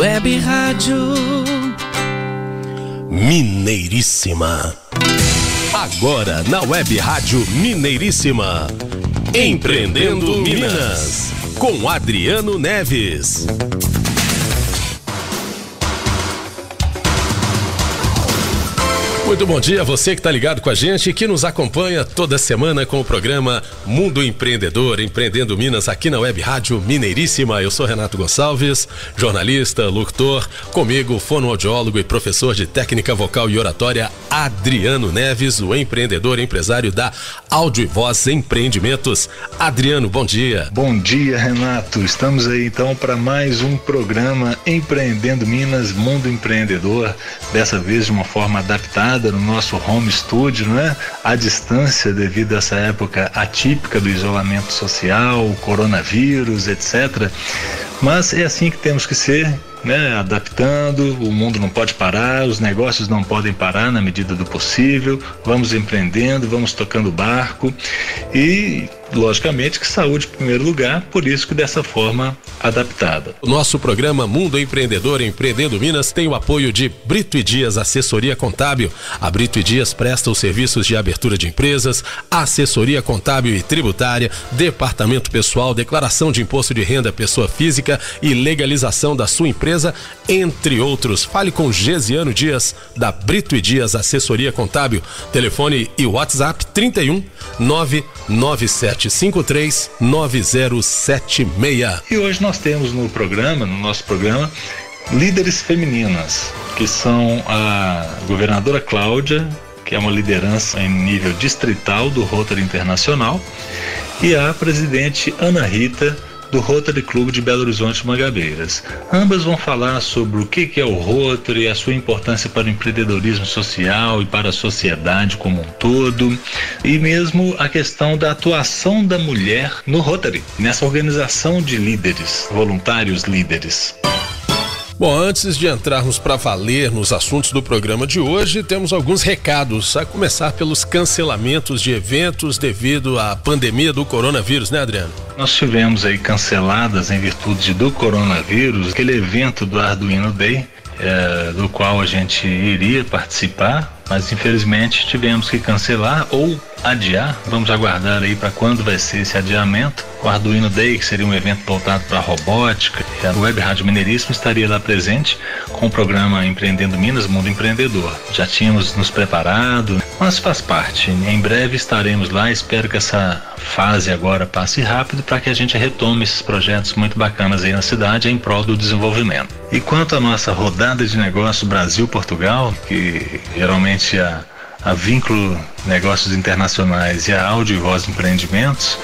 Web Rádio Mineiríssima. Agora na Web Rádio Mineiríssima. Empreendendo Minas. Com Adriano Neves. Muito bom dia a você que está ligado com a gente e que nos acompanha toda semana com o programa Mundo Empreendedor, Empreendendo Minas, aqui na Web Rádio Mineiríssima. Eu sou Renato Gonçalves, jornalista, locutor, comigo, fonoaudiólogo e professor de técnica vocal e oratória, Adriano Neves, o empreendedor e empresário da Áudio e Voz Empreendimentos. Adriano, bom dia. Bom dia, Renato. Estamos aí então para mais um programa Empreendendo Minas, Mundo Empreendedor, dessa vez de uma forma adaptada gravada no nosso home studio, né? À distância devido a essa época atípica do isolamento social, coronavírus, etc. Mas é assim que temos que ser, né? Adaptando, o mundo não pode parar, os negócios não podem parar na medida do possível. Vamos empreendendo, vamos tocando barco e logicamente que saúde em primeiro lugar, por isso que dessa forma adaptada. O nosso programa Mundo Empreendedor Empreendendo Minas tem o apoio de Brito e Dias Assessoria Contábil. A Brito e Dias presta os serviços de abertura de empresas, assessoria contábil e tributária, departamento pessoal, declaração de imposto de renda pessoa física e legalização da sua empresa, entre outros. Fale com Gesiano Dias da Brito e Dias Assessoria Contábil. Telefone e WhatsApp 31 997 3753 9076. E hoje nós temos no programa, no nosso programa, líderes femininas, que são a governadora Cláudia, que é uma liderança em nível distrital do Rotary Internacional, e a presidente Ana Rita do Rotary Clube de Belo Horizonte Magabeiras. Ambas vão falar sobre o que é o Rotary, a sua importância para o empreendedorismo social e para a sociedade como um todo, e mesmo a questão da atuação da mulher no Rotary, nessa organização de líderes, voluntários líderes. Bom, antes de entrarmos para valer nos assuntos do programa de hoje, temos alguns recados, a começar pelos cancelamentos de eventos devido à pandemia do coronavírus, né, Adriano? Nós tivemos aí canceladas em virtude do coronavírus aquele evento do Arduino Day, é, do qual a gente iria participar, mas infelizmente tivemos que cancelar ou adiar. Vamos aguardar aí para quando vai ser esse adiamento. O Arduino Day, que seria um evento voltado para robótica, e a Web Rádio Mineiríssimo estaria lá presente com o programa Empreendendo Minas, Mundo Empreendedor. Já tínhamos nos preparado, mas faz parte. Em breve estaremos lá. Espero que essa fase agora passe rápido para que a gente retome esses projetos muito bacanas aí na cidade em prol do desenvolvimento. E quanto à nossa rodada de negócio Brasil-Portugal, que geralmente a a Vínculo Negócios Internacionais e a Áudio e Voz Empreendimentos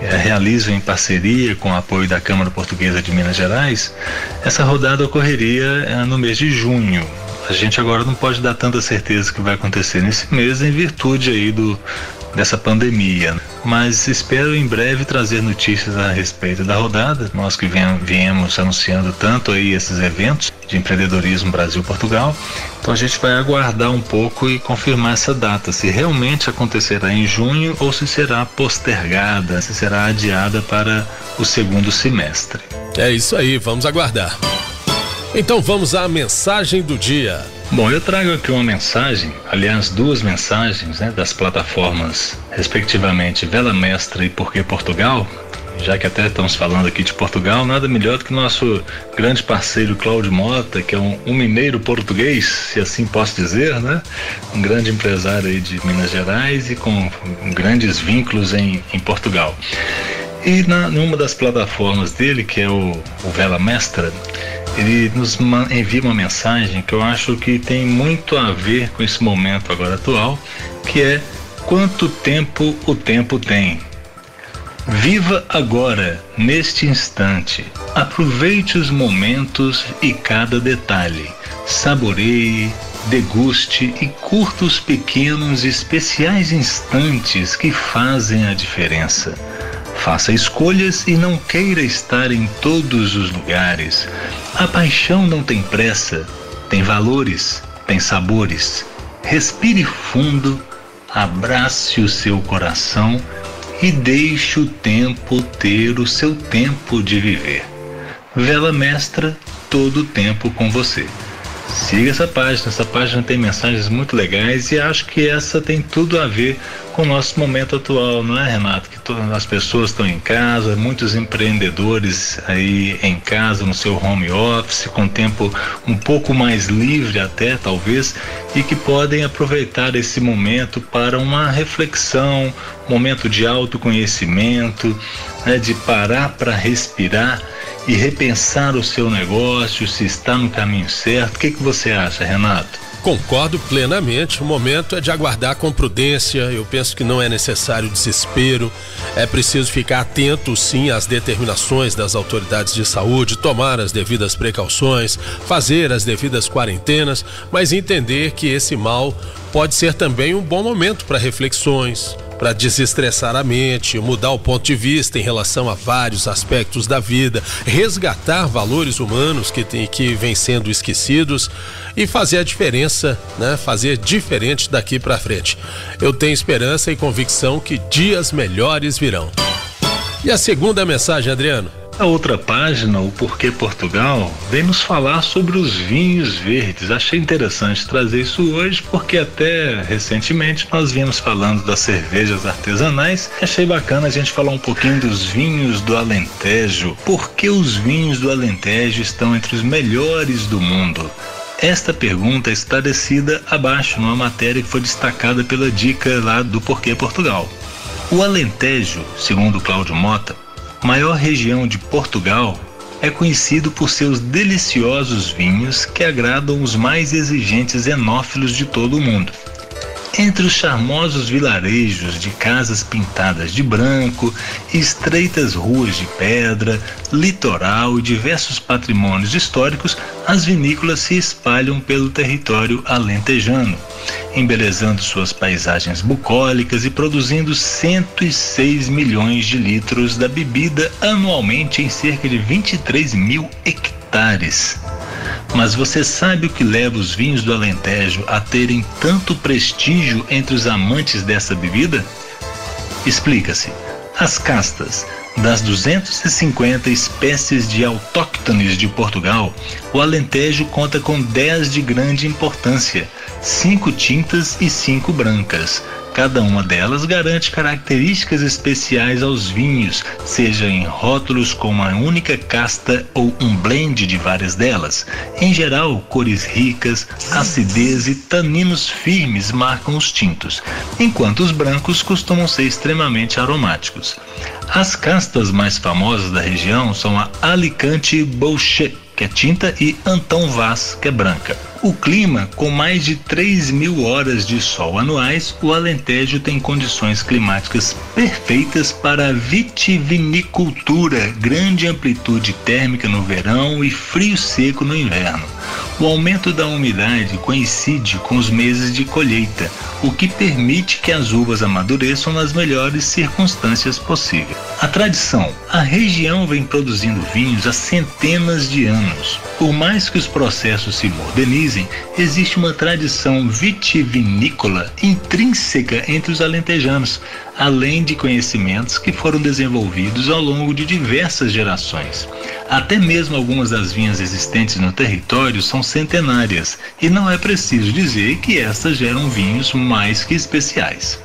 é, realizam em parceria com o apoio da Câmara Portuguesa de Minas Gerais, essa rodada ocorreria é, no mês de junho. A gente agora não pode dar tanta certeza que vai acontecer nesse mês em virtude aí do, dessa pandemia. Mas espero em breve trazer notícias a respeito da rodada. Nós que viemos anunciando tanto aí esses eventos de empreendedorismo Brasil-Portugal. Então a gente vai aguardar um pouco e confirmar essa data, se realmente acontecerá em junho ou se será postergada, se será adiada para o segundo semestre. É isso aí, vamos aguardar. Então vamos à mensagem do dia. Bom, eu trago aqui uma mensagem, aliás, duas mensagens né, das plataformas, respectivamente Vela Mestra e Porquê Portugal. Já que até estamos falando aqui de Portugal, nada melhor do que nosso grande parceiro Cláudio Mota, que é um, um mineiro português, se assim posso dizer, né? Um grande empresário aí de Minas Gerais e com grandes vínculos em, em Portugal. E na, numa das plataformas dele, que é o, o Vela Mestra, ele nos envia uma mensagem que eu acho que tem muito a ver com esse momento agora atual, que é quanto tempo o tempo tem. Viva agora, neste instante. Aproveite os momentos e cada detalhe. Saboreie, deguste e curta os pequenos e especiais instantes que fazem a diferença. Faça escolhas e não queira estar em todos os lugares. A paixão não tem pressa, tem valores, tem sabores. Respire fundo, abrace o seu coração e deixe o tempo ter o seu tempo de viver. Vela Mestra, todo o tempo com você. Siga essa página, essa página tem mensagens muito legais e acho que essa tem tudo a ver com o nosso momento atual, não é, Renato? Que todas as pessoas estão em casa, muitos empreendedores aí em casa, no seu home office, com tempo um pouco mais livre até, talvez, e que podem aproveitar esse momento para uma reflexão, momento de autoconhecimento, né, de parar para respirar e repensar o seu negócio, se está no caminho certo. O que, que você acha, Renato? Concordo plenamente. O momento é de aguardar com prudência. Eu penso que não é necessário desespero. É preciso ficar atento, sim, às determinações das autoridades de saúde, tomar as devidas precauções, fazer as devidas quarentenas, mas entender que esse mal pode ser também um bom momento para reflexões, para desestressar a mente, mudar o ponto de vista em relação a vários aspectos da vida, resgatar valores humanos que, tem, que vêm sendo esquecidos e fazer a diferença, né? Fazer diferente daqui para frente. Eu tenho esperança e convicção que dias melhores virão. E a segunda mensagem, Adriano? A outra página, o Porquê Portugal, vem nos falar sobre os vinhos verdes. Achei interessante trazer isso hoje porque até recentemente nós vimos falando das cervejas artesanais. Achei bacana a gente falar um pouquinho dos vinhos do Alentejo. Por que os vinhos do Alentejo estão entre os melhores do mundo? Esta pergunta é esclarecida abaixo numa matéria que foi destacada pela dica lá do Porquê Portugal. O Alentejo, segundo Cláudio Mota, maior região de Portugal, é conhecido por seus deliciosos vinhos que agradam os mais exigentes enófilos de todo o mundo. Entre os charmosos vilarejos de casas pintadas de branco, estreitas ruas de pedra, litoral e diversos patrimônios históricos, as vinícolas se espalham pelo território alentejano, embelezando suas paisagens bucólicas e produzindo 106 milhões de litros da bebida anualmente em cerca de 23 mil hectares. Mas você sabe o que leva os vinhos do Alentejo a terem tanto prestígio entre os amantes dessa bebida? Explica-se. As castas. Das 250 espécies de autóctones de Portugal, o Alentejo conta com 10 de grande importância, cinco tintas e cinco brancas, Cada uma delas garante características especiais aos vinhos, seja em rótulos com uma única casta ou um blend de várias delas. Em geral, cores ricas, acidez e taninos firmes marcam os tintos, enquanto os brancos costumam ser extremamente aromáticos. As castas mais famosas da região são a Alicante Boucher, que é tinta, e Antão Vaz, que é branca. O clima, com mais de 3 mil horas de sol anuais, o Alentejo tem condições climáticas perfeitas para vitivinicultura, grande amplitude térmica no verão e frio seco no inverno. O aumento da umidade coincide com os meses de colheita, o que permite que as uvas amadureçam nas melhores circunstâncias possíveis. A tradição: a região vem produzindo vinhos há centenas de anos. Por mais que os processos se modernizem, existe uma tradição vitivinícola intrínseca entre os alentejanos, além de conhecimentos que foram desenvolvidos ao longo de diversas gerações. Até mesmo algumas das vinhas existentes no território são centenárias, e não é preciso dizer que estas geram vinhos mais que especiais.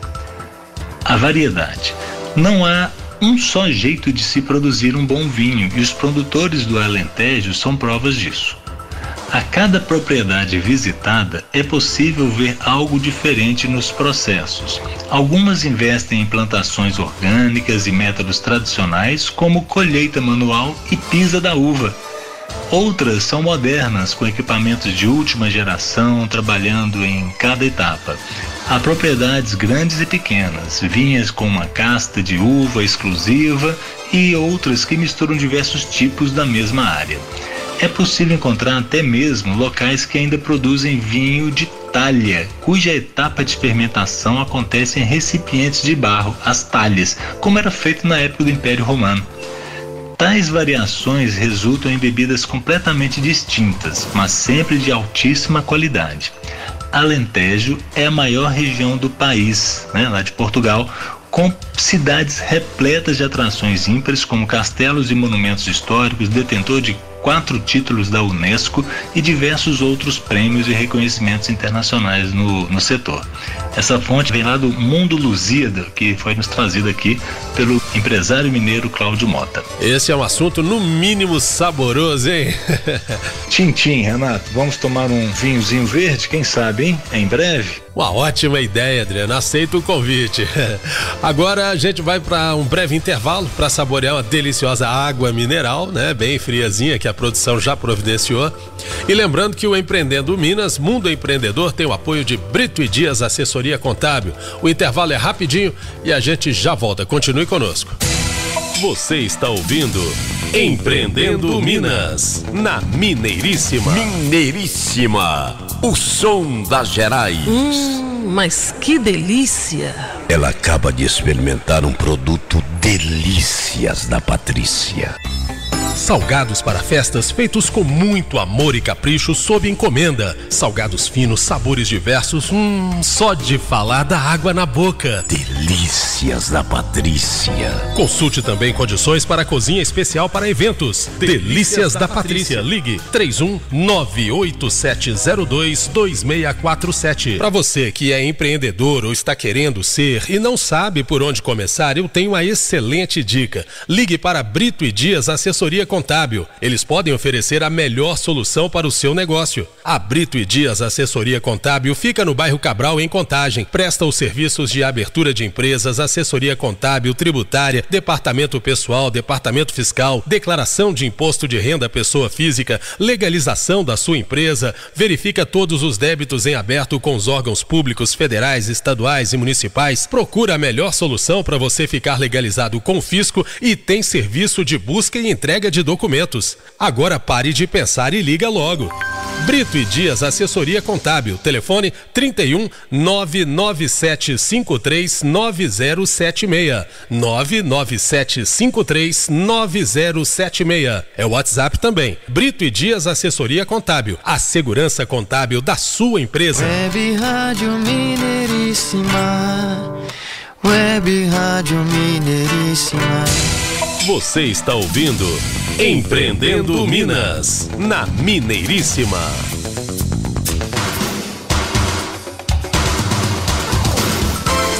A variedade. Não há um só jeito de se produzir um bom vinho, e os produtores do Alentejo são provas disso. A cada propriedade visitada é possível ver algo diferente nos processos. Algumas investem em plantações orgânicas e métodos tradicionais, como colheita manual e pisa da uva. Outras são modernas, com equipamentos de última geração, trabalhando em cada etapa. Há propriedades grandes e pequenas, vinhas com uma casta de uva exclusiva e outras que misturam diversos tipos da mesma área. É possível encontrar até mesmo locais que ainda produzem vinho de talha, cuja etapa de fermentação acontece em recipientes de barro, as talhas, como era feito na época do Império Romano. Tais variações resultam em bebidas completamente distintas, mas sempre de altíssima qualidade. Alentejo é a maior região do país, né, lá de Portugal, com cidades repletas de atrações ímpares, como castelos e monumentos históricos, detentor de quatro títulos da Unesco e diversos outros prêmios e reconhecimentos internacionais no, no setor. Essa fonte vem lá do Mundo Lusíada, que foi nos trazido aqui pelo empresário mineiro Cláudio Mota. Esse é um assunto no mínimo saboroso, hein? Tintim, Renato, vamos tomar um vinhozinho verde, quem sabe, hein? Em breve. Uma ótima ideia, Adriano. Aceito o convite. Agora a gente vai para um breve intervalo para saborear uma deliciosa água mineral, né? Bem friazinha que a produção já providenciou. E lembrando que o Empreendendo Minas, Mundo Empreendedor, tem o apoio de Brito e Dias Assessoria Contábil. O intervalo é rapidinho e a gente já volta. Continue conosco. Você está ouvindo Empreendendo Minas, na Mineiríssima. Mineiríssima, o som das Gerais. Hum, mas que delícia! Ela acaba de experimentar um produto delícias da Patrícia. Salgados para festas feitos com muito amor e capricho sob encomenda. Salgados finos, sabores diversos, hum, só de falar da água na boca. Delícias da Patrícia. Consulte também condições para cozinha especial para eventos. Delícias, Delícias da, da Patrícia. Patrícia. Ligue 31 98702 2647. Para você que é empreendedor ou está querendo ser e não sabe por onde começar, eu tenho uma excelente dica. Ligue para Brito e Dias Assessoria Assessoria Contábil. Eles podem oferecer a melhor solução para o seu negócio. A Brito e Dias Assessoria Contábil fica no bairro Cabral, em Contagem. Presta os serviços de abertura de empresas, assessoria contábil, tributária, departamento pessoal, departamento fiscal, declaração de imposto de renda pessoa física, legalização da sua empresa, verifica todos os débitos em aberto com os órgãos públicos federais, estaduais e municipais. Procura a melhor solução para você ficar legalizado com o fisco e tem serviço de busca e entrega de documentos. Agora pare de pensar e liga logo. Brito e Dias Assessoria Contábil. Telefone 31 99753 9076. 99753 9076. É o WhatsApp também. Brito e Dias Assessoria Contábil. A segurança contábil da sua empresa. Web Rádio Mineiríssima. Web Rádio Mineiríssima. Você está ouvindo Empreendendo Minas, na Mineiríssima.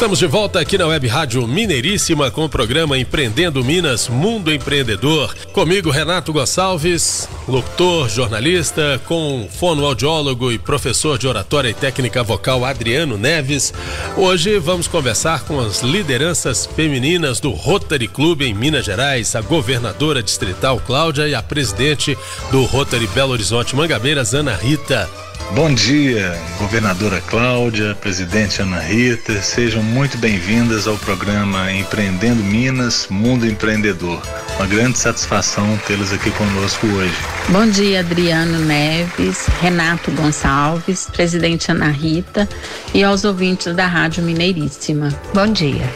Estamos de volta aqui na Web Rádio Mineiríssima com o programa Empreendendo Minas Mundo Empreendedor. Comigo, Renato Gonçalves, locutor, jornalista, com fonoaudiólogo e professor de oratória e técnica vocal Adriano Neves. Hoje vamos conversar com as lideranças femininas do Rotary Club em Minas Gerais, a governadora distrital Cláudia e a presidente do Rotary Belo Horizonte Mangabeiras, Ana Rita. Bom dia, governadora Cláudia, presidente Ana Rita, sejam muito bem-vindas ao programa Empreendendo Minas, Mundo Empreendedor. Uma grande satisfação tê-las aqui conosco hoje. Bom dia, Adriano Neves, Renato Gonçalves, presidente Ana Rita e aos ouvintes da Rádio Mineiríssima. Bom dia.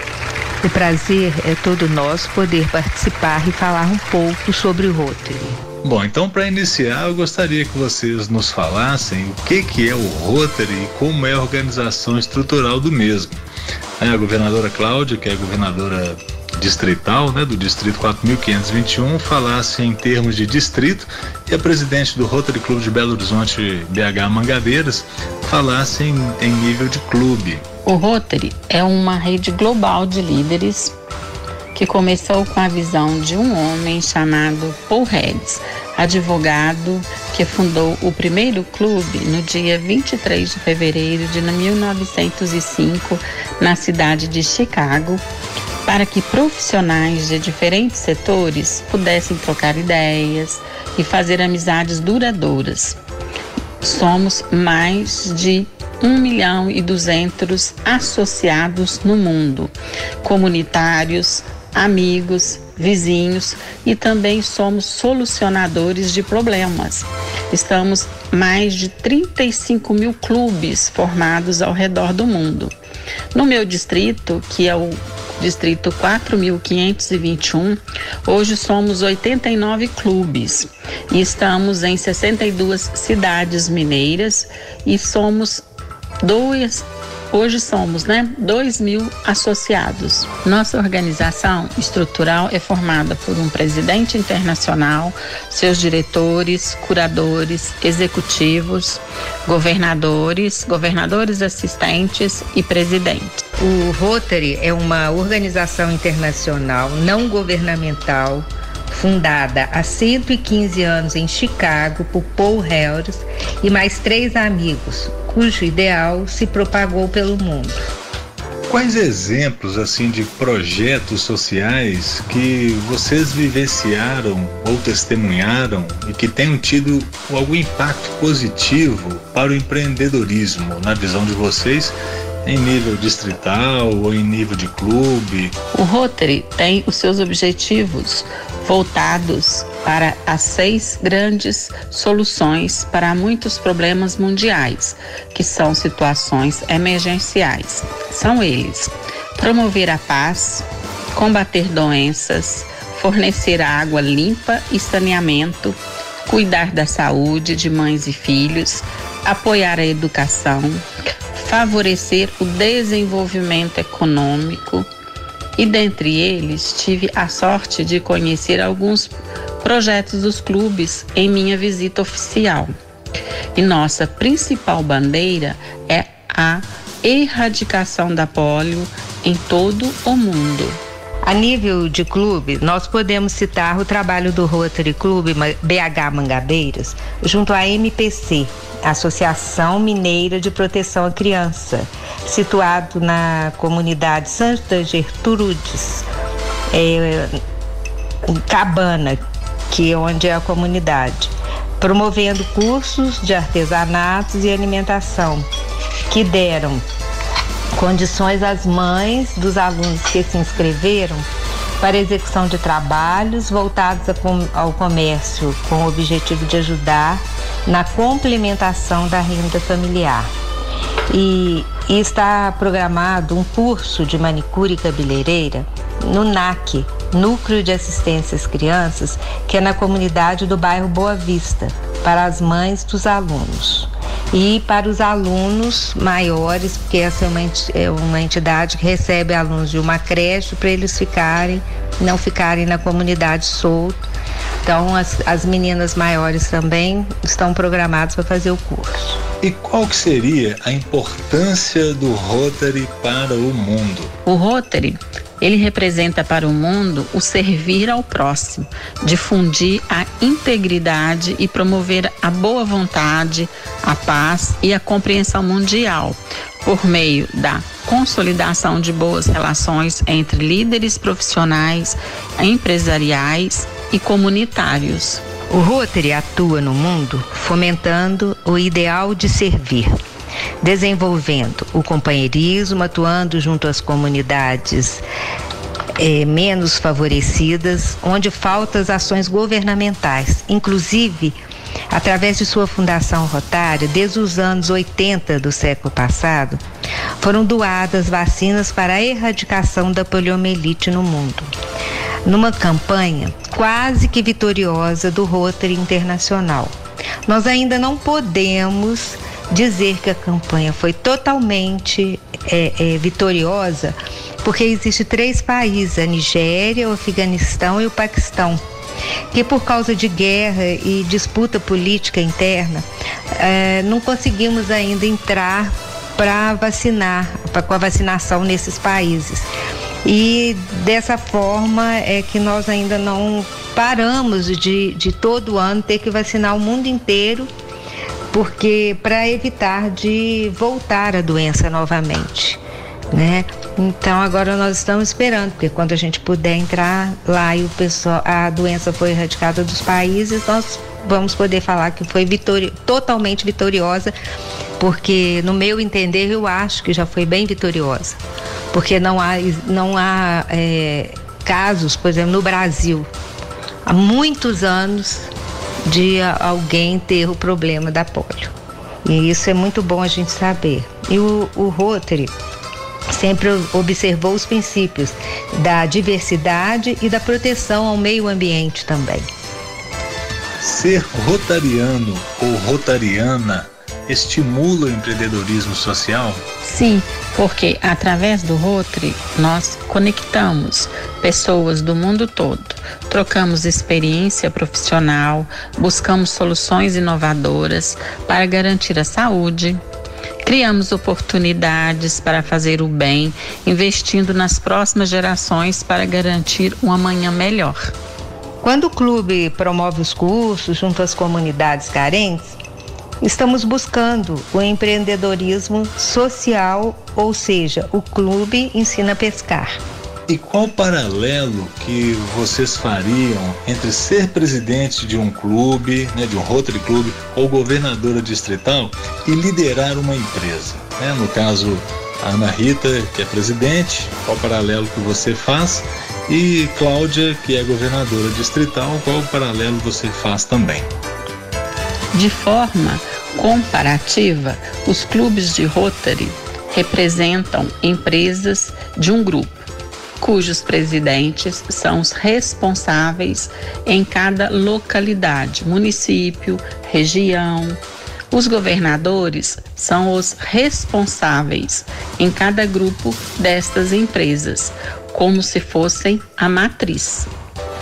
O prazer é todo nosso poder participar e falar um pouco sobre o Rotary. Bom, então para iniciar, eu gostaria que vocês nos falassem o que, que é o Rotary e como é a organização estrutural do mesmo. É a governadora Cláudia, que é governadora distrital, né, do distrito 4521, falasse em termos de distrito e a presidente do Rotary Clube de Belo Horizonte BH Mangabeiras falasse em, em nível de clube. O Rotary é uma rede global de líderes que começou com a visão de um homem chamado Paul Hedges, advogado que fundou o primeiro clube no dia 23 de fevereiro de 1905 na cidade de Chicago, para que profissionais de diferentes setores pudessem trocar ideias e fazer amizades duradouras. Somos mais de 1 milhão e 200 associados no mundo, comunitários, amigos, vizinhos e também somos solucionadores de problemas. Estamos mais de 35 mil clubes formados ao redor do mundo. No meu distrito, que é o distrito 4521, hoje somos 89 clubes e estamos em 62 cidades mineiras e somos dois, Hoje somos, né, 2 mil associados. Nossa organização estrutural é formada por um presidente internacional, seus diretores, curadores, executivos, governadores, governadores assistentes e presidentes. O Rotary é uma organização internacional não governamental fundada há 115 anos em Chicago por Paul Harris e mais três amigos, cujo ideal se propagou pelo mundo. Quais exemplos assim de projetos sociais que vocês vivenciaram ou testemunharam e que tenham tido algum impacto positivo para o empreendedorismo na visão de vocês em nível distrital ou em nível de clube? O Rotary tem os seus objetivos voltados para as seis grandes soluções para muitos problemas mundiais, que são situações emergenciais. São eles: promover a paz, combater doenças, fornecer água limpa e saneamento, cuidar da saúde de mães e filhos, apoiar a educação, favorecer o desenvolvimento econômico e dentre eles tive a sorte de conhecer alguns projetos dos clubes em minha visita oficial. E nossa principal bandeira é a erradicação da polio em todo o mundo. A nível de clube, nós podemos citar o trabalho do Rotary Clube BH Mangabeiras junto à MPC, Associação Mineira de Proteção à Criança, situado na comunidade Santa Gertrudes, é, Cabana, que é onde é a comunidade, promovendo cursos de artesanatos e alimentação, que deram condições às mães dos alunos que se inscreveram para execução de trabalhos voltados ao comércio com o objetivo de ajudar na complementação da renda familiar. E, e está programado um curso de manicure e cabeleireira no NAC, Núcleo de Assistência às Crianças, que é na comunidade do bairro Boa Vista, para as mães dos alunos. E para os alunos maiores, porque essa é uma, é uma entidade que recebe alunos de uma creche para eles ficarem, não ficarem na comunidade solto. Então as, as meninas maiores também estão programadas para fazer o curso. E qual que seria a importância do Rotary para o mundo? O Rotary ele representa para o mundo o servir ao próximo, difundir a integridade e promover a boa vontade, a paz e a compreensão mundial, por meio da consolidação de boas relações entre líderes profissionais, empresariais e comunitários. O Rotary atua no mundo fomentando o ideal de servir desenvolvendo o companheirismo, atuando junto às comunidades é, menos favorecidas, onde faltam as ações governamentais, inclusive através de sua fundação rotária, desde os anos 80 do século passado, foram doadas vacinas para a erradicação da poliomielite no mundo. Numa campanha quase que vitoriosa do Rotary Internacional. Nós ainda não podemos dizer que a campanha foi totalmente é, é, vitoriosa, porque existe três países, a Nigéria, o Afeganistão e o Paquistão, que por causa de guerra e disputa política interna, é, não conseguimos ainda entrar para vacinar, pra, com a vacinação nesses países. E dessa forma é que nós ainda não paramos de, de todo ano ter que vacinar o mundo inteiro porque para evitar de voltar a doença novamente, né? Então agora nós estamos esperando, porque quando a gente puder entrar lá e o pessoal, a doença foi erradicada dos países, nós vamos poder falar que foi vitori totalmente vitoriosa, porque no meu entender eu acho que já foi bem vitoriosa, porque não há, não há é, casos, por exemplo, no Brasil, há muitos anos de alguém ter o problema da polio. E isso é muito bom a gente saber. E o, o Rotary sempre observou os princípios da diversidade e da proteção ao meio ambiente também. Ser rotariano ou rotariana estimula o empreendedorismo social? Sim, porque através do Rotary nós conectamos pessoas do mundo todo, trocamos experiência profissional, buscamos soluções inovadoras para garantir a saúde, Criamos oportunidades para fazer o bem, investindo nas próximas gerações para garantir um amanhã melhor. Quando o clube promove os cursos junto às comunidades carentes, estamos buscando o empreendedorismo social, ou seja, o clube ensina a pescar. E qual paralelo que vocês fariam entre ser presidente de um clube, né, de um Rotary Clube, ou governadora distrital e liderar uma empresa? Né? No caso, a Ana Rita, que é presidente, qual paralelo que você faz? E Cláudia, que é governadora distrital, qual paralelo você faz também? De forma comparativa, os clubes de Rotary representam empresas de um grupo cujos presidentes são os responsáveis em cada localidade, município, região. Os governadores são os responsáveis em cada grupo destas empresas, como se fossem a matriz.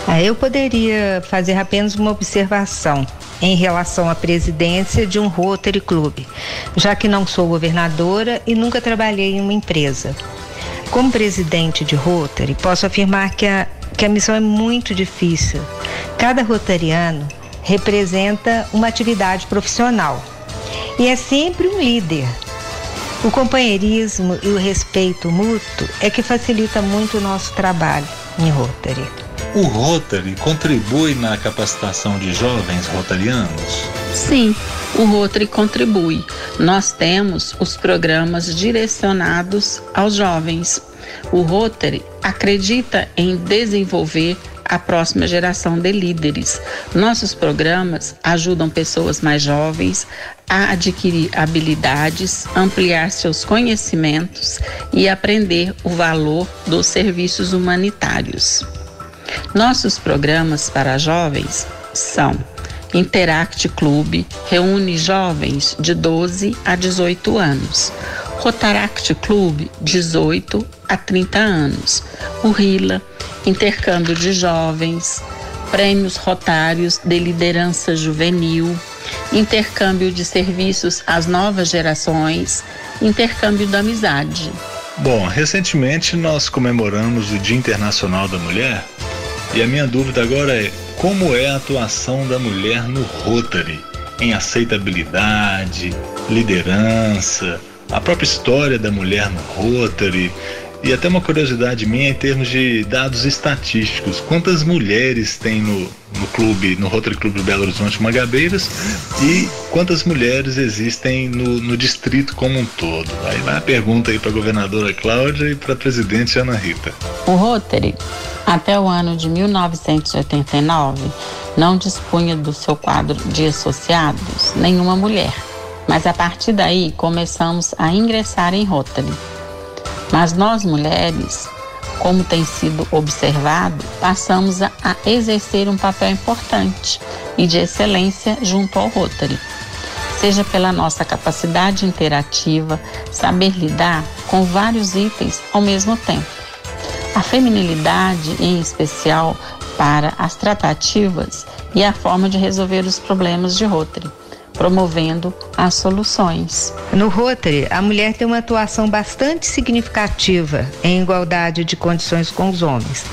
Ah, eu poderia fazer apenas uma observação em relação à presidência de um Rotary Club, já que não sou governadora e nunca trabalhei em uma empresa. Como presidente de Rotary, posso afirmar que a, que a missão é muito difícil. Cada rotariano representa uma atividade profissional e é sempre um líder. O companheirismo e o respeito mútuo é que facilita muito o nosso trabalho em Rotary. O Rotary contribui na capacitação de jovens rotarianos? Sim, o Rotary contribui. Nós temos os programas direcionados aos jovens. O Rotary acredita em desenvolver a próxima geração de líderes. Nossos programas ajudam pessoas mais jovens a adquirir habilidades, ampliar seus conhecimentos e aprender o valor dos serviços humanitários. Nossos programas para jovens são Interact Club reúne jovens de 12 a 18 anos. Rotaract Club, 18 a 30 anos. O RILA, intercâmbio de jovens. Prêmios Rotários de Liderança Juvenil. Intercâmbio de serviços às novas gerações. Intercâmbio da amizade. Bom, recentemente nós comemoramos o Dia Internacional da Mulher e a minha dúvida agora é como é a atuação da mulher no Rotary, em aceitabilidade, liderança, a própria história da mulher no Rotary e até uma curiosidade minha em termos de dados estatísticos. Quantas mulheres tem no, no clube, no Rotary Clube Belo Horizonte Magabeiras e quantas mulheres existem no, no distrito como um todo? Aí vai a pergunta aí para a governadora Cláudia e para a presidente Ana Rita. O Rotary até o ano de 1989, não dispunha do seu quadro de associados nenhuma mulher, mas a partir daí começamos a ingressar em Rotary. Mas nós mulheres, como tem sido observado, passamos a, a exercer um papel importante e de excelência junto ao Rotary. Seja pela nossa capacidade interativa, saber lidar com vários itens ao mesmo tempo. A feminilidade, em especial para as tratativas e a forma de resolver os problemas de Rotary, promovendo as soluções. No Rotary, a mulher tem uma atuação bastante significativa em igualdade de condições com os homens.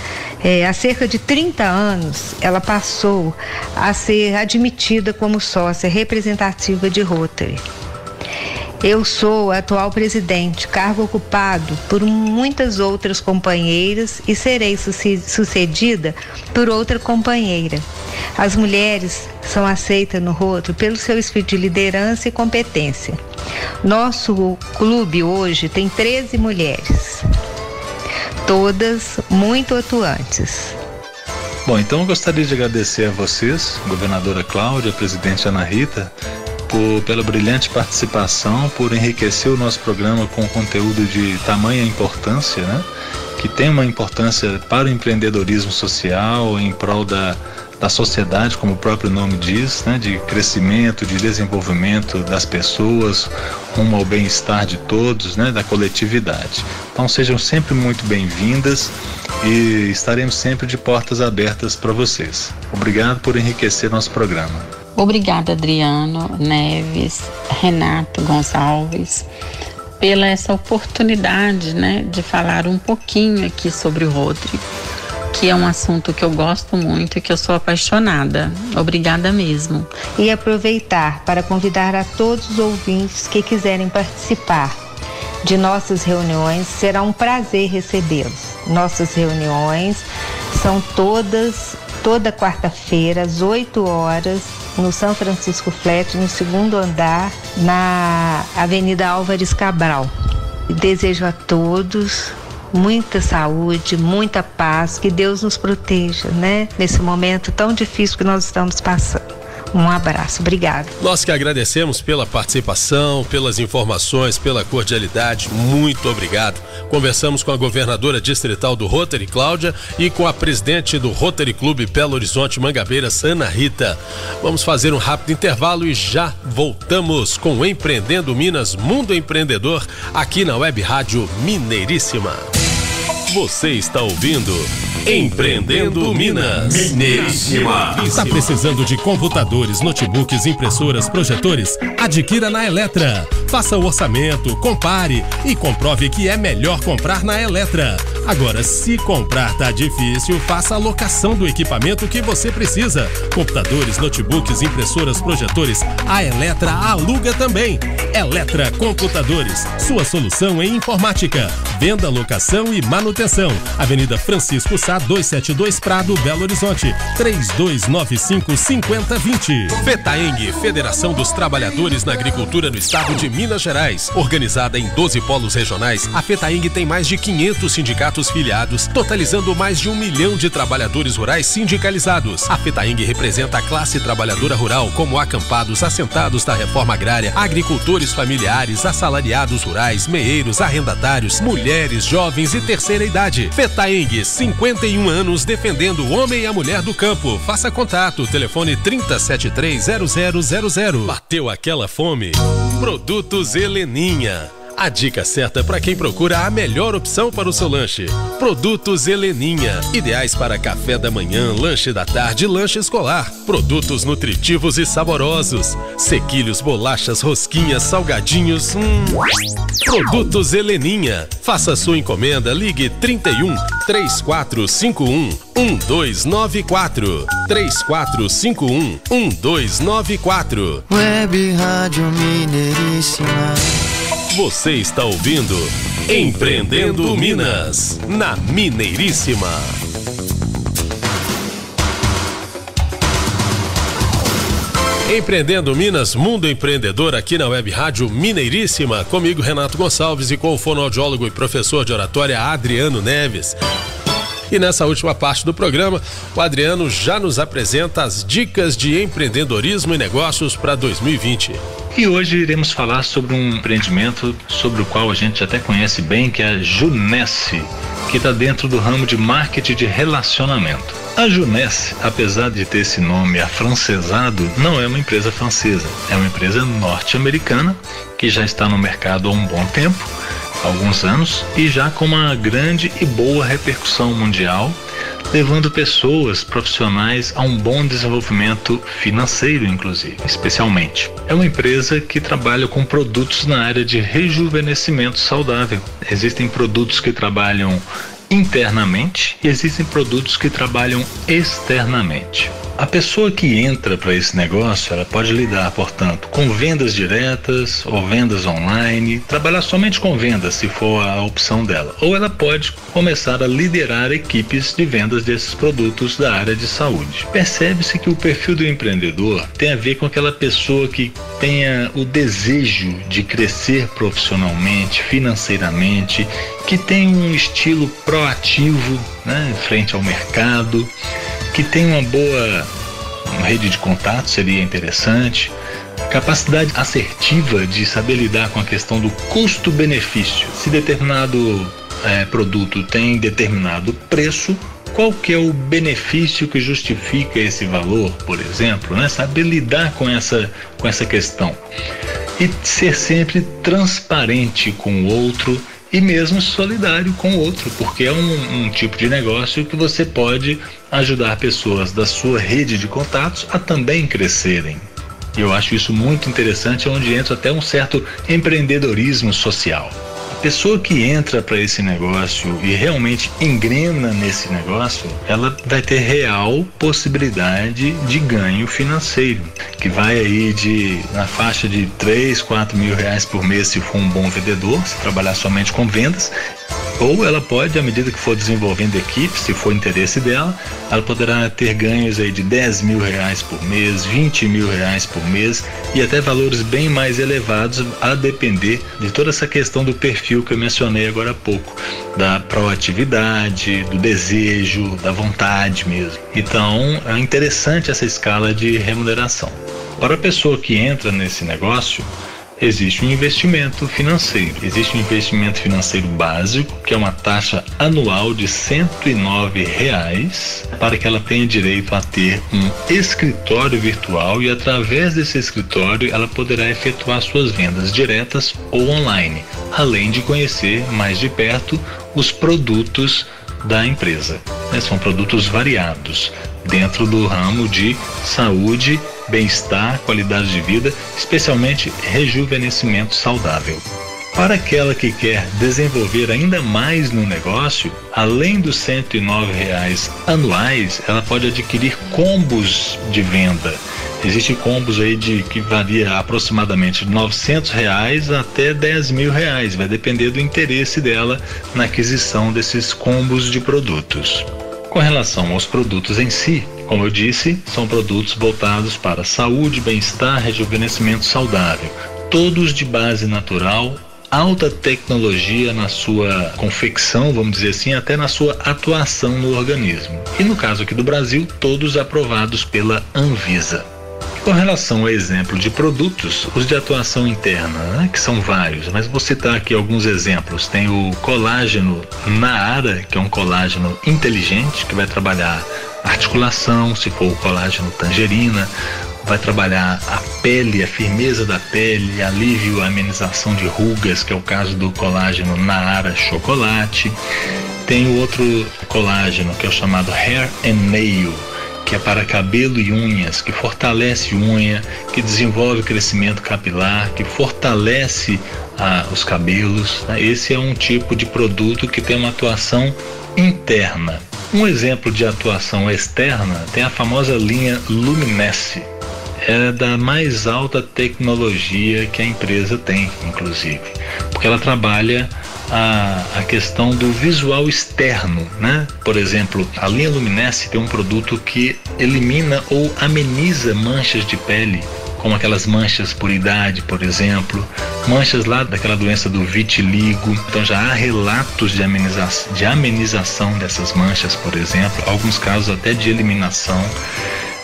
É, há cerca de 30 anos, ela passou a ser admitida como sócia representativa de Rotary. Eu sou a atual presidente, cargo ocupado por muitas outras companheiras e serei sucedida por outra companheira. As mulheres são aceitas no Roto pelo seu espírito de liderança e competência. Nosso clube hoje tem 13 mulheres, todas muito atuantes. Bom, então eu gostaria de agradecer a vocês, governadora Cláudia, presidente Ana Rita, por, pela brilhante participação, por enriquecer o nosso programa com conteúdo de tamanha importância, né? que tem uma importância para o empreendedorismo social em prol da, da sociedade, como o próprio nome diz, né, de crescimento, de desenvolvimento das pessoas, rumo ao bem-estar de todos, né, da coletividade. Então sejam sempre muito bem-vindas e estaremos sempre de portas abertas para vocês. Obrigado por enriquecer nosso programa. Obrigada, Adriano Neves, Renato Gonçalves, pela essa oportunidade, né, de falar um pouquinho aqui sobre o Rodrigo que é um assunto que eu gosto muito e que eu sou apaixonada. Obrigada mesmo. E aproveitar para convidar a todos os ouvintes que quiserem participar de nossas reuniões, será um prazer recebê-los. Nossas reuniões são todas toda quarta-feira às 8 horas no São Francisco Flat, no segundo andar, na Avenida Álvares Cabral. Desejo a todos muita saúde, muita paz, que Deus nos proteja, né? Nesse momento tão difícil que nós estamos passando. Um abraço, obrigado. Nós que agradecemos pela participação, pelas informações, pela cordialidade, muito obrigado. Conversamos com a governadora distrital do Rotary, Cláudia, e com a presidente do Rotary Clube Belo Horizonte Mangabeiras, Ana Rita. Vamos fazer um rápido intervalo e já voltamos com Empreendendo Minas Mundo Empreendedor aqui na Web Rádio Mineiríssima. Você está ouvindo Empreendendo Minas. Mineiríssima. Está precisando de computadores, notebooks, impressoras, projetores? Adquira na Eletra. Faça o orçamento, compare e comprove que é melhor comprar na Eletra. Agora, se comprar tá difícil, faça a locação do equipamento que você precisa. Computadores, notebooks, impressoras, projetores, a Eletra aluga também. Eletra Computadores, sua solução em informática. Venda, locação e manutenção. Avenida Francisco Sá 272 Prado, Belo Horizonte. 3295 5020. FETAENG, Federação dos Trabalhadores na Agricultura no Estado de Minas Gerais. Organizada em 12 polos regionais, a FETAENG tem mais de 500 sindicatos filiados, totalizando mais de um milhão de trabalhadores rurais sindicalizados. A FETAENG representa a classe trabalhadora rural, como acampados, assentados da reforma agrária, agricultores familiares, assalariados rurais, meeiros, arrendatários, mulheres, jovens e terceira idade. FETAENG, 51 anos defendendo o homem e a mulher do campo. Faça contato, telefone 30730000. Bateu aquela fome? Produtos Heleninha. A dica certa para quem procura a melhor opção para o seu lanche. Produtos Heleninha. Ideais para café da manhã, lanche da tarde, lanche escolar. Produtos nutritivos e saborosos. Sequilhos, bolachas, rosquinhas, salgadinhos. Hum. Produtos Heleninha. Faça sua encomenda, ligue 31 3451 1294 3451 1294 Web Rádio Mineiríssima. Você está ouvindo Empreendendo Minas, na Mineiríssima. Empreendendo Minas, Mundo Empreendedor, aqui na Web Rádio Mineiríssima, comigo Renato Gonçalves e com o fonoaudiólogo e professor de oratória Adriano Neves. E nessa última parte do programa, o Adriano já nos apresenta as dicas de empreendedorismo e negócios para 2020. E hoje iremos falar sobre um empreendimento sobre o qual a gente até conhece bem, que é a Junesse, que está dentro do ramo de marketing de relacionamento. A Junesse, apesar de ter esse nome afrancesado, não é uma empresa francesa, é uma empresa norte-americana que já está no mercado há um bom tempo, alguns anos, e já com uma grande e boa repercussão mundial levando pessoas profissionais a um bom desenvolvimento financeiro, inclusive, especialmente. É uma empresa que trabalha com produtos na área de rejuvenescimento saudável. Existem produtos que trabalham internamente e existem produtos que trabalham externamente. A pessoa que entra para esse negócio, ela pode lidar, portanto, com vendas diretas ou vendas online, trabalhar somente com vendas, se for a opção dela. Ou ela pode começar a liderar equipes de vendas desses produtos da área de saúde. Percebe-se que o perfil do empreendedor tem a ver com aquela pessoa que tenha o desejo de crescer profissionalmente, financeiramente, que tem um estilo proativo né, frente ao mercado que tem uma boa uma rede de contato seria interessante. Capacidade assertiva de saber lidar com a questão do custo-benefício. Se determinado é, produto tem determinado preço, qual que é o benefício que justifica esse valor, por exemplo, né? Saber lidar com essa, com essa questão. E ser sempre transparente com o outro e mesmo solidário com o outro, porque é um, um tipo de negócio que você pode ajudar pessoas da sua rede de contatos a também crescerem. E eu acho isso muito interessante, onde entra até um certo empreendedorismo social pessoa que entra para esse negócio e realmente engrena nesse negócio, ela vai ter real possibilidade de ganho financeiro, que vai aí de na faixa de 3, 4 mil reais por mês se for um bom vendedor, se trabalhar somente com vendas, ou ela pode, à medida que for desenvolvendo equipe, se for interesse dela, ela poderá ter ganhos aí de 10 mil reais por mês, 20 mil reais por mês e até valores bem mais elevados a depender de toda essa questão do perfil que eu mencionei agora há pouco, da proatividade, do desejo, da vontade mesmo. Então é interessante essa escala de remuneração. Para a pessoa que entra nesse negócio, existe um investimento financeiro. Existe um investimento financeiro básico, que é uma taxa anual de 109 reais, para que ela tenha direito a ter um escritório virtual e através desse escritório ela poderá efetuar suas vendas diretas ou online, além de conhecer mais de perto os produtos da empresa. Né? São produtos variados dentro do ramo de saúde bem-estar, qualidade de vida, especialmente rejuvenescimento saudável. Para aquela que quer desenvolver ainda mais no negócio, além dos R$ 109,00 anuais, ela pode adquirir combos de venda. Existem combos aí de que varia aproximadamente de 900 reais até 10 mil reais. Vai depender do interesse dela na aquisição desses combos de produtos. Com relação aos produtos em si, como eu disse, são produtos voltados para saúde, bem-estar, rejuvenescimento saudável, todos de base natural, alta tecnologia na sua confecção, vamos dizer assim, até na sua atuação no organismo. E no caso aqui do Brasil, todos aprovados pela Anvisa. Com relação ao exemplo de produtos, os de atuação interna, né, que são vários, mas vou citar aqui alguns exemplos. Tem o colágeno Naara, que é um colágeno inteligente, que vai trabalhar articulação, se for o colágeno tangerina, vai trabalhar a pele, a firmeza da pele, alívio, amenização de rugas, que é o caso do colágeno Naara Chocolate. Tem o outro colágeno que é o chamado Hair and Nail, que é para cabelo e unhas, que fortalece unha, que desenvolve crescimento capilar, que fortalece ah, os cabelos. Né? Esse é um tipo de produto que tem uma atuação interna. Um exemplo de atuação externa tem a famosa linha Luminesce. É da mais alta tecnologia que a empresa tem, inclusive, porque ela trabalha a, a questão do visual externo, né? Por exemplo, a linha Luminesce tem um produto que elimina ou ameniza manchas de pele, como aquelas manchas por idade, por exemplo, manchas lá daquela doença do vitiligo. Então já há relatos de amenização, de amenização dessas manchas, por exemplo, alguns casos até de eliminação.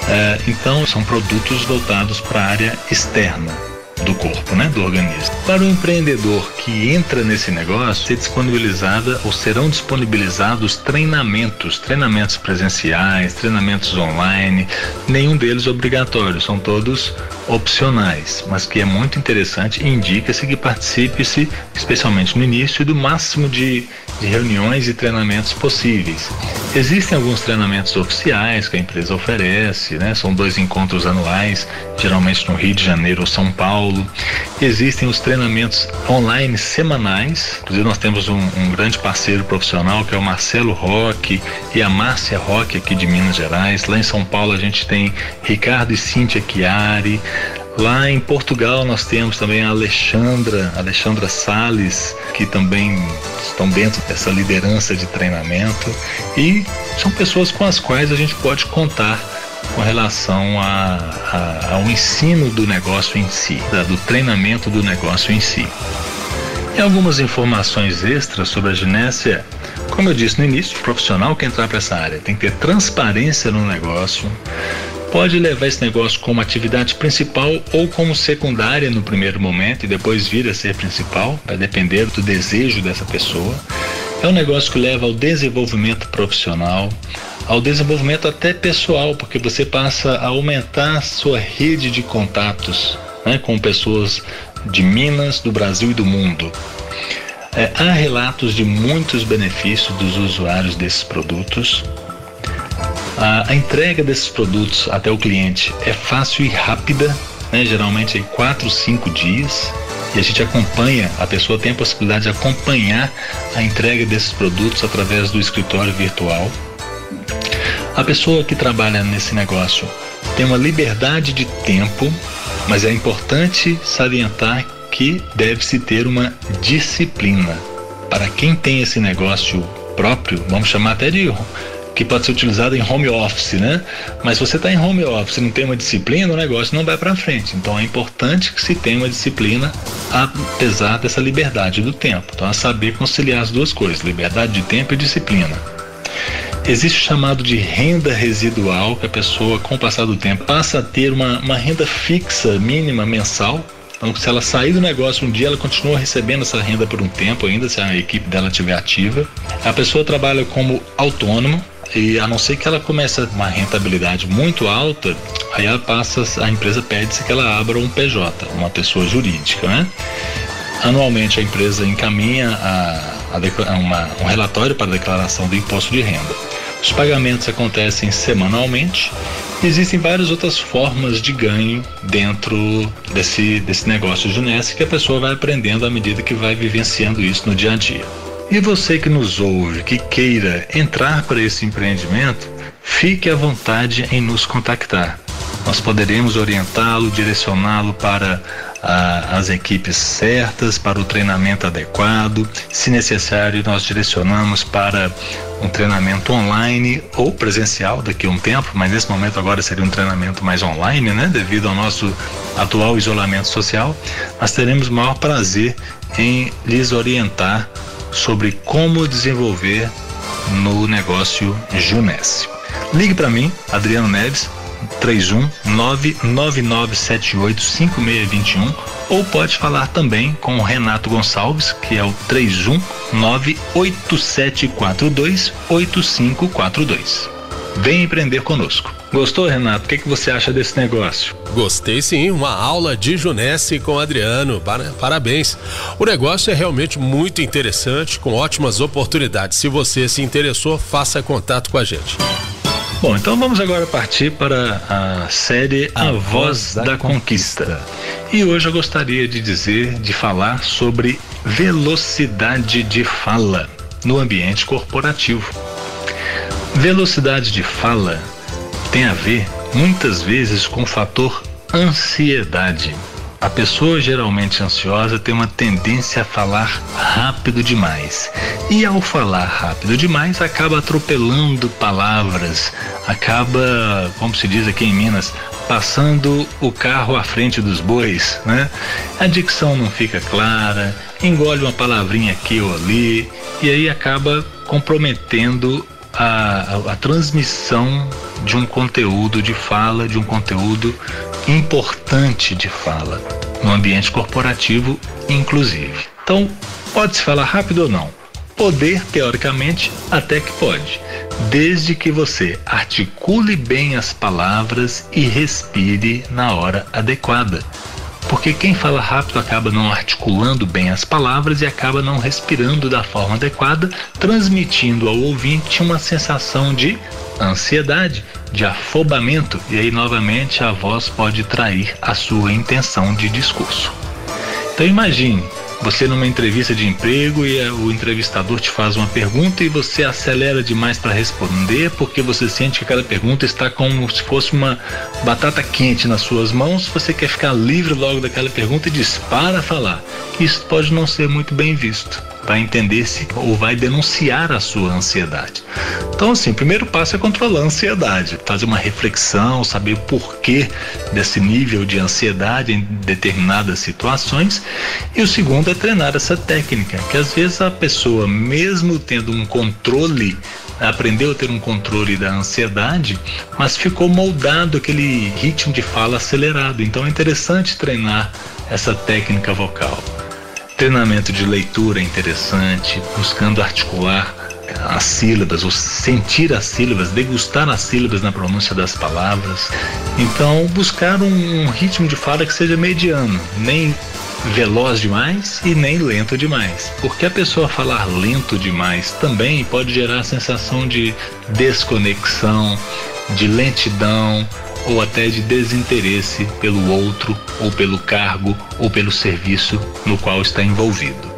É, então são produtos voltados para a área externa do corpo, né, do organismo. Para o empreendedor que entra nesse negócio, ser disponibilizada ou serão disponibilizados treinamentos, treinamentos presenciais, treinamentos online, nenhum deles obrigatório, são todos opcionais, mas que é muito interessante e indica-se que participe-se, especialmente no início, do máximo de, de reuniões e treinamentos possíveis. Existem alguns treinamentos oficiais que a empresa oferece, né? São dois encontros anuais, geralmente no Rio de Janeiro ou São Paulo. Existem os treinamentos online semanais. Inclusive nós temos um, um grande parceiro profissional que é o Marcelo Roque e a Márcia Roque aqui de Minas Gerais. Lá em São Paulo a gente tem Ricardo e Cíntia Chiari. Lá em Portugal nós temos também a Alexandra, Alexandra Sales, que também estão dentro dessa liderança de treinamento e são pessoas com as quais a gente pode contar com relação a, a, ao ensino do negócio em si, do treinamento do negócio em si. E algumas informações extras sobre a Ginésia, como eu disse no início, o profissional que entrar para essa área tem que ter transparência no negócio, pode levar esse negócio como atividade principal ou como secundária no primeiro momento e depois vir a ser principal, vai depender do desejo dessa pessoa. É um negócio que leva ao desenvolvimento profissional, ao desenvolvimento até pessoal, porque você passa a aumentar sua rede de contatos né, com pessoas de Minas, do Brasil e do mundo. É, há relatos de muitos benefícios dos usuários desses produtos. A, a, entrega desses produtos até o cliente é fácil e rápida, né, geralmente em 4, 5 dias. E a gente acompanha, a pessoa tem a possibilidade de acompanhar a entrega desses produtos através do escritório virtual. A pessoa que trabalha nesse negócio tem uma liberdade de tempo, mas é importante salientar que deve-se ter uma disciplina. Para quem tem esse negócio próprio, vamos chamar até de que pode ser utilizado em home office, né? Mas se você está em home office e não tem uma disciplina, o negócio não vai para frente. Então é importante que se tenha uma disciplina, apesar dessa liberdade do tempo. Então é saber conciliar as duas coisas, liberdade de tempo e disciplina. Existe o chamado de renda residual, que a pessoa, com o passar do tempo, passa a ter uma, uma renda fixa mínima mensal então, se ela sair do negócio um dia, ela continua recebendo essa renda por um tempo ainda, se a equipe dela estiver ativa. A pessoa trabalha como autônomo, e a não ser que ela comece uma rentabilidade muito alta, aí ela passa, a empresa pede-se que ela abra um PJ, uma pessoa jurídica, né? Anualmente a empresa encaminha a, a, uma, um relatório para a declaração do imposto de renda. Os pagamentos acontecem semanalmente Existem várias outras formas de ganho dentro desse, desse negócio de Ness que a pessoa vai aprendendo à medida que vai vivenciando isso no dia a dia. E você que nos ouve, que queira entrar para esse empreendimento, fique à vontade em nos contactar. Nós poderemos orientá-lo, direcioná-lo para ah, as equipes certas, para o treinamento adequado. Se necessário, nós direcionamos para um treinamento online ou presencial daqui a um tempo, mas nesse momento agora seria um treinamento mais online, né? Devido ao nosso atual isolamento social, nós teremos maior prazer em lhes orientar sobre como desenvolver no negócio Junesse. Ligue para mim, Adriano Neves, 31 999785621 ou pode falar também com o Renato Gonçalves, que é o 31 98742 8542. Vem empreender conosco. Gostou, Renato? O que, que você acha desse negócio? Gostei sim, uma aula de Junesse com Adriano. Parabéns. O negócio é realmente muito interessante, com ótimas oportunidades. Se você se interessou, faça contato com a gente. Bom, então vamos agora partir para a série A, a Voz da, da Conquista. Conquista. E hoje eu gostaria de dizer, de falar sobre velocidade de fala no ambiente corporativo. Velocidade de fala tem a ver muitas vezes com o fator ansiedade. A pessoa geralmente ansiosa tem uma tendência a falar rápido demais. E ao falar rápido demais, acaba atropelando palavras, acaba, como se diz aqui em Minas, passando o carro à frente dos bois, né? A dicção não fica clara, engole uma palavrinha aqui ou ali, e aí acaba comprometendo a, a, a transmissão de um conteúdo de fala, de um conteúdo importante de fala, no ambiente corporativo, inclusive. Então, pode-se falar rápido ou não? Poder, teoricamente, até que pode, desde que você articule bem as palavras e respire na hora adequada. Porque quem fala rápido acaba não articulando bem as palavras e acaba não respirando da forma adequada, transmitindo ao ouvinte uma sensação de ansiedade, de afobamento, e aí novamente a voz pode trair a sua intenção de discurso. Então imagine você numa entrevista de emprego e o entrevistador te faz uma pergunta e você acelera demais para responder porque você sente que aquela pergunta está como se fosse uma batata quente nas suas mãos, você quer ficar livre logo daquela pergunta e dispara a falar. Isso pode não ser muito bem visto vai entender se ou vai denunciar a sua ansiedade. Então, assim, o primeiro passo é controlar a ansiedade, fazer uma reflexão, saber o porquê desse nível de ansiedade em determinadas situações. E o segundo é treinar essa técnica, que às vezes a pessoa, mesmo tendo um controle aprendeu a ter um controle da ansiedade, mas ficou moldado aquele ritmo de fala acelerado. Então é interessante treinar essa técnica vocal. Treinamento de leitura interessante, buscando articular as sílabas, ou sentir as sílabas, degustar as sílabas na pronúncia das palavras. Então, buscar um, um ritmo de fala que seja mediano, nem veloz demais e nem lento demais. Porque a pessoa falar lento demais também pode gerar a sensação de desconexão, de lentidão ou até de desinteresse pelo outro, ou pelo cargo, ou pelo serviço no qual está envolvido.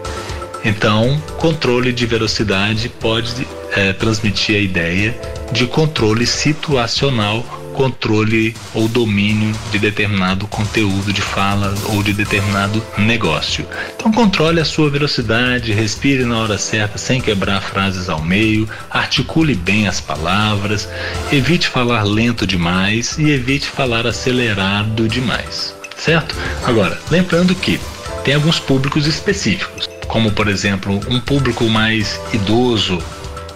Então, controle de velocidade pode é, transmitir a ideia de controle situacional, controle ou domínio de determinado conteúdo de fala ou de determinado negócio. Então, controle a sua velocidade, respire na hora certa sem quebrar frases ao meio, articule bem as palavras, evite falar lento demais e evite falar acelerado demais. Certo? Agora, lembrando que tem alguns públicos específicos como por exemplo um público mais idoso,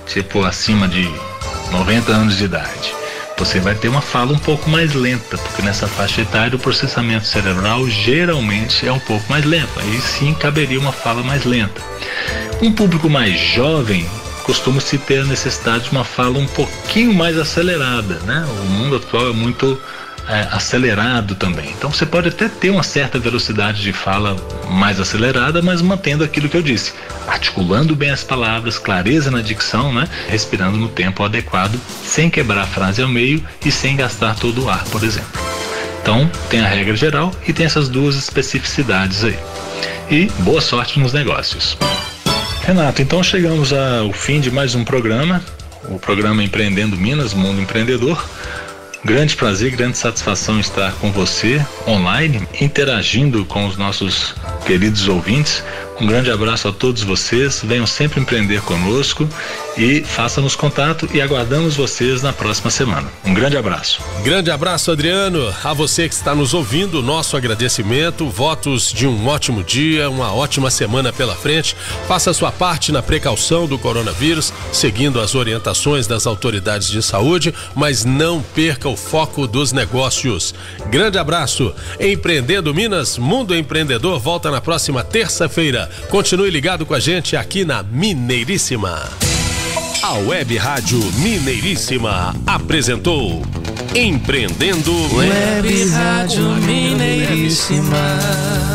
tipo acima de 90 anos de idade, você vai ter uma fala um pouco mais lenta, porque nessa faixa etária o processamento cerebral geralmente é um pouco mais lento. Aí sim caberia uma fala mais lenta. Um público mais jovem costuma-se ter a necessidade de uma fala um pouquinho mais acelerada, né? O mundo atual é muito é, acelerado também. Então você pode até ter uma certa velocidade de fala mais acelerada, mas mantendo aquilo que eu disse, articulando bem as palavras, clareza na dicção, né? respirando no tempo adequado, sem quebrar a frase ao meio e sem gastar todo o ar, por exemplo. Então tem a regra geral e tem essas duas especificidades aí. E boa sorte nos negócios. Renato, então chegamos ao fim de mais um programa, o programa Empreendendo Minas, Mundo Empreendedor. Grande prazer, grande satisfação estar com você online, interagindo com os nossos queridos ouvintes. Um grande abraço a todos vocês. Venham sempre empreender conosco e façam-nos contato e aguardamos vocês na próxima semana. Um grande abraço. Grande abraço, Adriano. A você que está nos ouvindo, nosso agradecimento. Votos de um ótimo dia, uma ótima semana pela frente. Faça sua parte na precaução do coronavírus, seguindo as orientações das autoridades de saúde, mas não perca o foco dos negócios. Grande abraço. Empreendendo Minas, Mundo Empreendedor volta na próxima terça-feira. Continue ligado com a gente aqui na Mineiríssima. A Web Rádio Mineiríssima apresentou Empreendendo Web Rádio Mineiríssima.